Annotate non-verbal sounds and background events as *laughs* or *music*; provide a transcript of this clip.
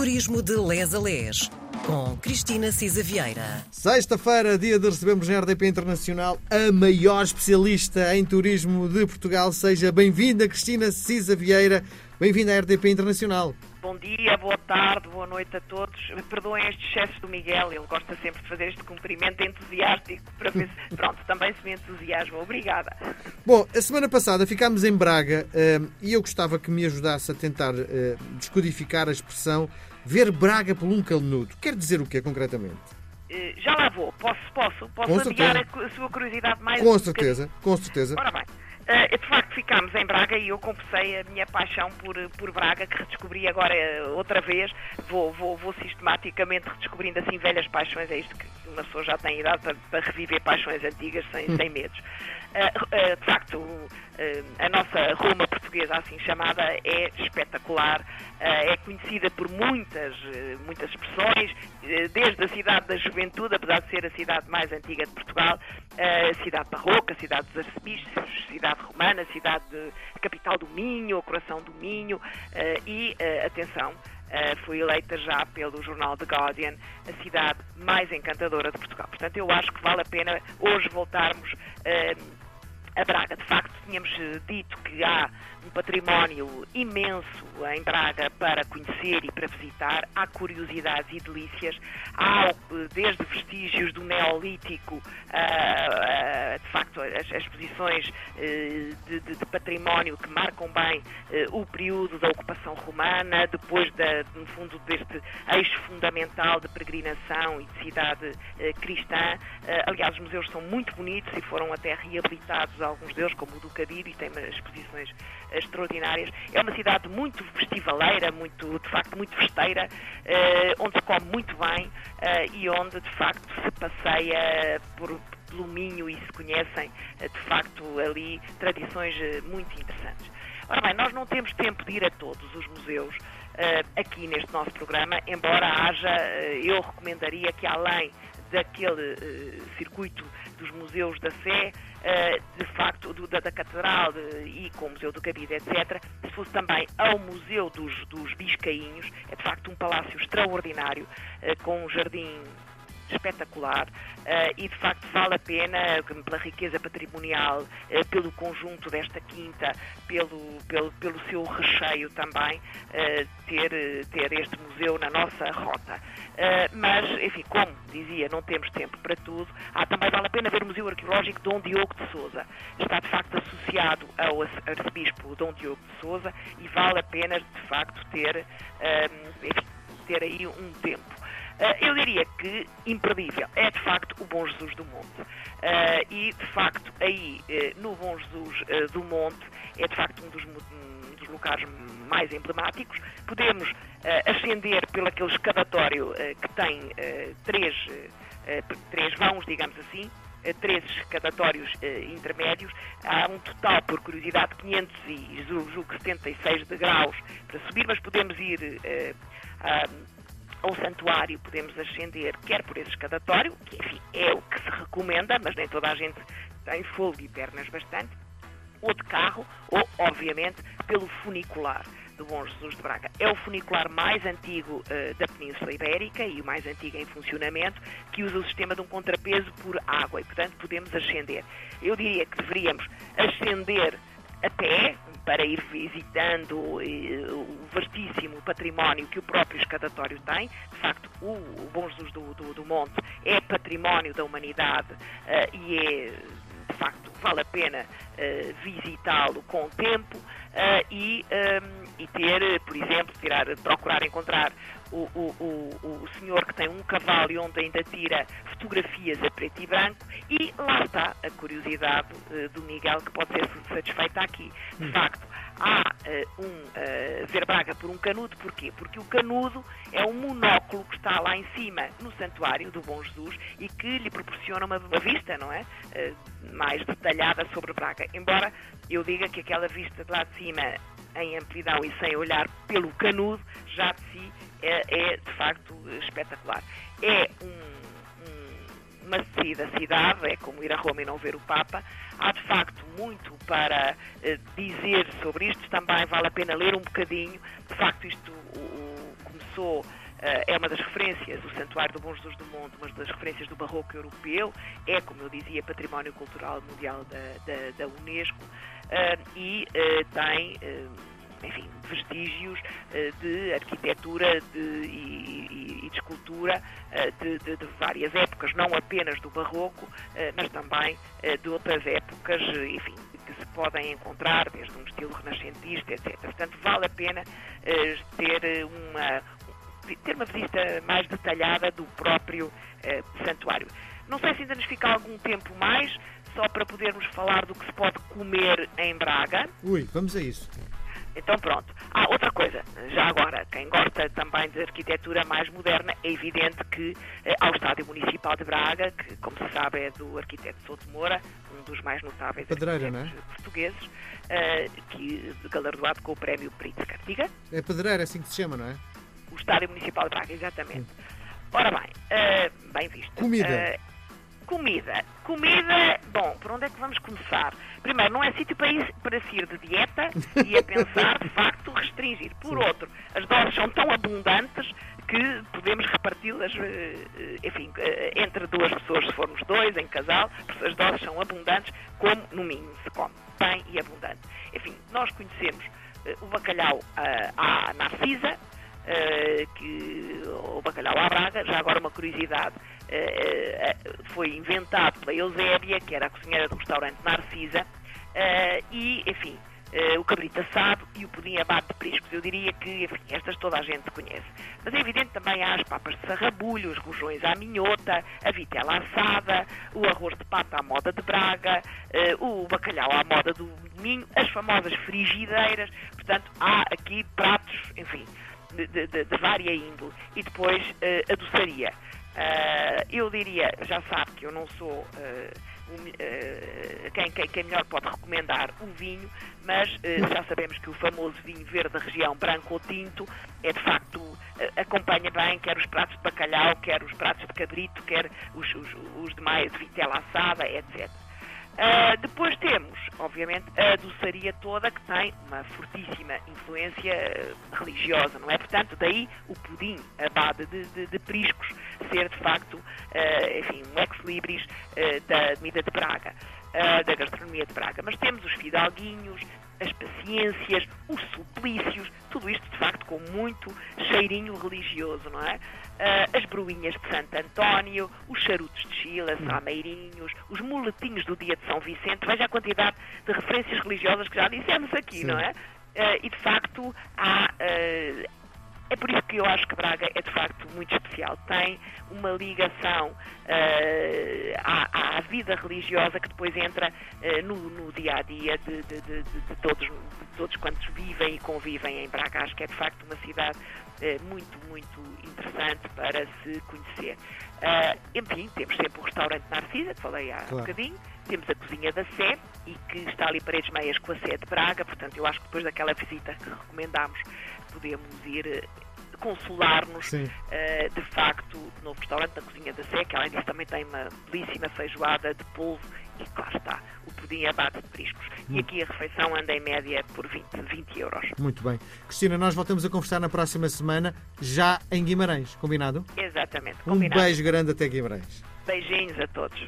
Turismo de Les a Les, com Cristina Cisa Vieira. Sexta-feira, dia de recebermos na RDP Internacional a maior especialista em turismo de Portugal. Seja bem-vinda, Cristina Cisa Vieira. Bem-vinda à RDP Internacional. Bom dia, boa tarde, boa noite a todos. Perdoem este excesso do Miguel, ele gosta sempre de fazer este cumprimento entusiástico para ver se, *laughs* pronto, também se me entusiasma. Obrigada. Bom, a semana passada ficámos em Braga uh, e eu gostava que me ajudasse a tentar uh, descodificar a expressão ver Braga por um canudo. Quer dizer o quê, concretamente? Uh, já lá vou. Posso, posso, posso adiar a, a, sua curiosidade mais Com um certeza, com certeza. Ora bem. Uh, de facto, ficámos em Braga e eu confessei a minha paixão por, por Braga, que redescobri agora uh, outra vez. Vou, vou, vou, sistematicamente redescobrindo assim velhas paixões. É isto que uma pessoa já tem idade para, para reviver paixões antigas sem, hum. sem medos. Uh, de facto, a nossa Roma portuguesa, assim chamada, é espetacular. é conhecida por muitas, muitas expressões, desde a cidade da juventude, apesar de ser a cidade mais antiga de Portugal, a cidade barroca, a cidade dos arcebispos, cidade romana, cidade de, capital do Minho, o coração do Minho, uh, e, uh, atenção, uh, foi eleita já pelo jornal The Guardian a cidade mais encantadora de Portugal. Portanto, eu acho que vale a pena hoje voltarmos a Braga. De facto, tínhamos dito que há um património imenso em Braga para conhecer e para visitar. Há curiosidades e delícias. Há desde vestígios do Neolítico, de facto, as, as posições eh, de, de, de, património que marcam bem eh, o período da ocupação romana, depois, da, no fundo, deste eixo fundamental de peregrinação e de cidade eh, cristã. aliás, os museus são muito bonitos e foram até reabilitados, alguns deles, como o do Cadir, e tem exposições extraordinárias. É uma cidade muito festivaleira, muito, de facto, muito festeira, onde se come muito bem e onde, de facto, se passeia por pelo Minho e se conhecem, eh, de facto, ali tradições eh, muito interessantes. Ora bem, nós não temos tempo de ir a todos os museus aqui neste nosso programa, embora haja, eu recomendaria que além daquele uh, circuito dos museus da Sé, de facto, do, da, da, Catedral e com o Museu do Cabide, etc., se fosse também ao Museu dos, dos Biscainhos, é de facto um palácio extraordinário, com um jardim espetacular uh, e de facto vale a pena pela riqueza patrimonial, uh, pelo conjunto desta quinta, pelo, pelo, pelo seu recheio também, uh, ter, ter este museu na nossa rota. mas, enfim, como dizia, não temos tempo para tudo, ah, também vale a pena ver o Museu Arqueológico Dom Diogo de Souza. Está de facto associado ao arcebispo Dom Diogo de Souza e vale a pena de facto ter, enfim, ter aí um tempo. Eh, eu diria que imperdível é de facto o Bom Jesus do Monte. Uh, e de facto aí uh, no Bom Jesus do Monte é de facto um dos, um dos locais mais emblemáticos. Podemos ascender pelo aquele escadatório que tem três, três vãos, digamos assim, três escadatórios intermédios. Há um total, por curiosidade, 500 e julgo 76 degraus para subir, mas podemos ir ao santuário podemos ascender quer por esse escadatório, que enfim é o que se recomenda, mas nem toda a gente tem fôlego e pernas bastante, ou de carro, ou, obviamente, pelo funicular do Bom Jesus de Braga. É o funicular mais antigo uh, da Península Ibérica e o mais antigo em funcionamento, que usa o sistema de um contrapeso por água e, portanto, podemos ascender. Eu diria que deveríamos ascender a pé, para ir visitando eh, o vastíssimo património que o próprio escadatório tem. De facto, o, Bom Jesus do, do, do Monte é património da humanidade uh, e é, de facto, vale a pena uh, visitá-lo com o tempo uh, e, um, e ter, por exemplo, tirar, procurar encontrar o, o, o, o, senhor que tem um cavalo e onde ainda tira fotografias a preto e branco e lá está a curiosidade uh, do Miguel que pode ser satisfeita aqui. De hum. facto, há uh, um uh, ver Braga por um canudo, porquê? Porque o canudo é um monóculo que está lá em cima no santuário do Bom Jesus e que lhe proporciona uma, uma vista, não é? Uh, mais detalhada sobre Braga. Embora eu diga que aquela vista de lá de cima em amplidão e sem olhar pelo canudo, já de si é, é de facto espetacular. É um, um, uma descida cidade, é como ir a Roma e não ver o Papa. Há de facto muito para uh, dizer sobre isto, também vale a pena ler um bocadinho. De facto, isto o, começou é uma das referências, o Santuário do Bom Jesus do Mundo, uma das referências do barroco europeu, é, como eu dizia, Património Cultural Mundial da, da, da Unesco e tem enfim, vestígios de arquitetura de, e, e, de escultura de, de, de, várias épocas, não apenas do barroco, mas também de outras épocas, enfim, que se podem encontrar, desde um estilo renascentista, etc. Portanto, vale a pena ter uma, ter uma visita mais detalhada do próprio santuário. Não sei se ainda nos fica algum tempo mais, só para podermos falar do que se pode comer em Braga. Ui, vamos a isso. Então pronto. Ah, outra coisa, já agora, quem gosta também de arquitetura mais moderna, é evidente que eh, ao Estádio Municipal de Braga, que como se sabe é do arquiteto Souto Moura, um dos mais notáveis Pedreira, é? portugueses, eh, que, galardoado com o prémio Pritzker. Diga? É Pedreira, é assim que se chama, não é? O Estádio Municipal de Braga, exatamente. Ora bem, eh, bem visto. Comida. Uh, Comida. Comida, bom, por onde é que vamos começar? Primeiro, não é sítio para, ir, para se ir de dieta *laughs* e a pensar, de facto, restringir. Por Sim. outro, as doses são tão abundantes que podemos reparti-las, eh, enfim, entre duas pessoas, se formos dois, em casal, as doses são abundantes, como no mínimo se come, bem e abundante. Enfim, nós conhecemos o bacalhau à Narcisa, que, o bacalhau à Braga, já agora uma curiosidade, eh, eh, foi inventado pela Eusébia, que era a cozinheira do restaurante Narcisa, eh, e, enfim, o cabrito assado e o pudim abate de priscos. Eu diria que, enfim, estas toda a gente conhece. Mas é evidente também há as papas de sarrabulho, os rojões à minhota, a vitela assada, o arroz de pata à moda de Braga, o bacalhau à moda do Minho, as famosas frigideiras. Portanto, há aqui pratos, enfim, de, de, de vária índole. E depois a doçaria. Uh, eu diria, já sabe que eu não sou uh, um, uh, quem, quem, quem, melhor pode recomendar o vinho, mas já sabemos que o famoso vinho verde da região, branco ou tinto, é de facto, acompanha bem quer os pratos de bacalhau, quer os pratos de cabrito, quer os, os, os demais de vitela assada, etc. Uh, depois temos, obviamente, a doçaria toda que tem uma fortíssima influência religiosa, não é? Portanto, daí o pudim abade de, de, de priscos ser, de facto, uh, enfim, um ex-libris uh, da comida de Braga, da gastronomia de Braga. Mas temos os fidalguinhos, as paciências, os suplícios, tudo isto, de facto, com muito cheirinho religioso, não é? uh, as bruinhas de Santo António, os charutos de Chile, sameirinhos, os muletinhos do dia de São Vicente. Veja a quantidade de referências religiosas que já dissemos aqui, Sim. não é? Uh, e de facto há. Uh, é por isso que eu acho que Braga é de facto muito especial. Tem uma ligação à, à, vida religiosa que depois entra no, no, dia a dia de, de, de, de, todos, de todos quantos vivem e convivem em Braga. Acho que é de facto uma cidade muito, muito interessante para se conhecer. Uh, enfim, temos sempre o restaurante Narcisa, que falei há claro. um bocadinho, temos a cozinha da Sé, e que está ali paredes meias com a Sé de Braga, portanto eu acho que depois daquela visita que recomendámos, podemos ir eh, consolar-nos uh, de facto no novo restaurante da Cozinha da Sé, que além disso também tem uma belíssima feijoada de polvo e claro está, o pudim abate de priscos. E aqui a refeição anda em média por 20, 20 euros. Muito bem. Cristina, nós voltamos a conversar na próxima semana, já em Guimarães, combinado? Exatamente, combinado. Um beijo grande até Guimarães. Beijinhos a todos.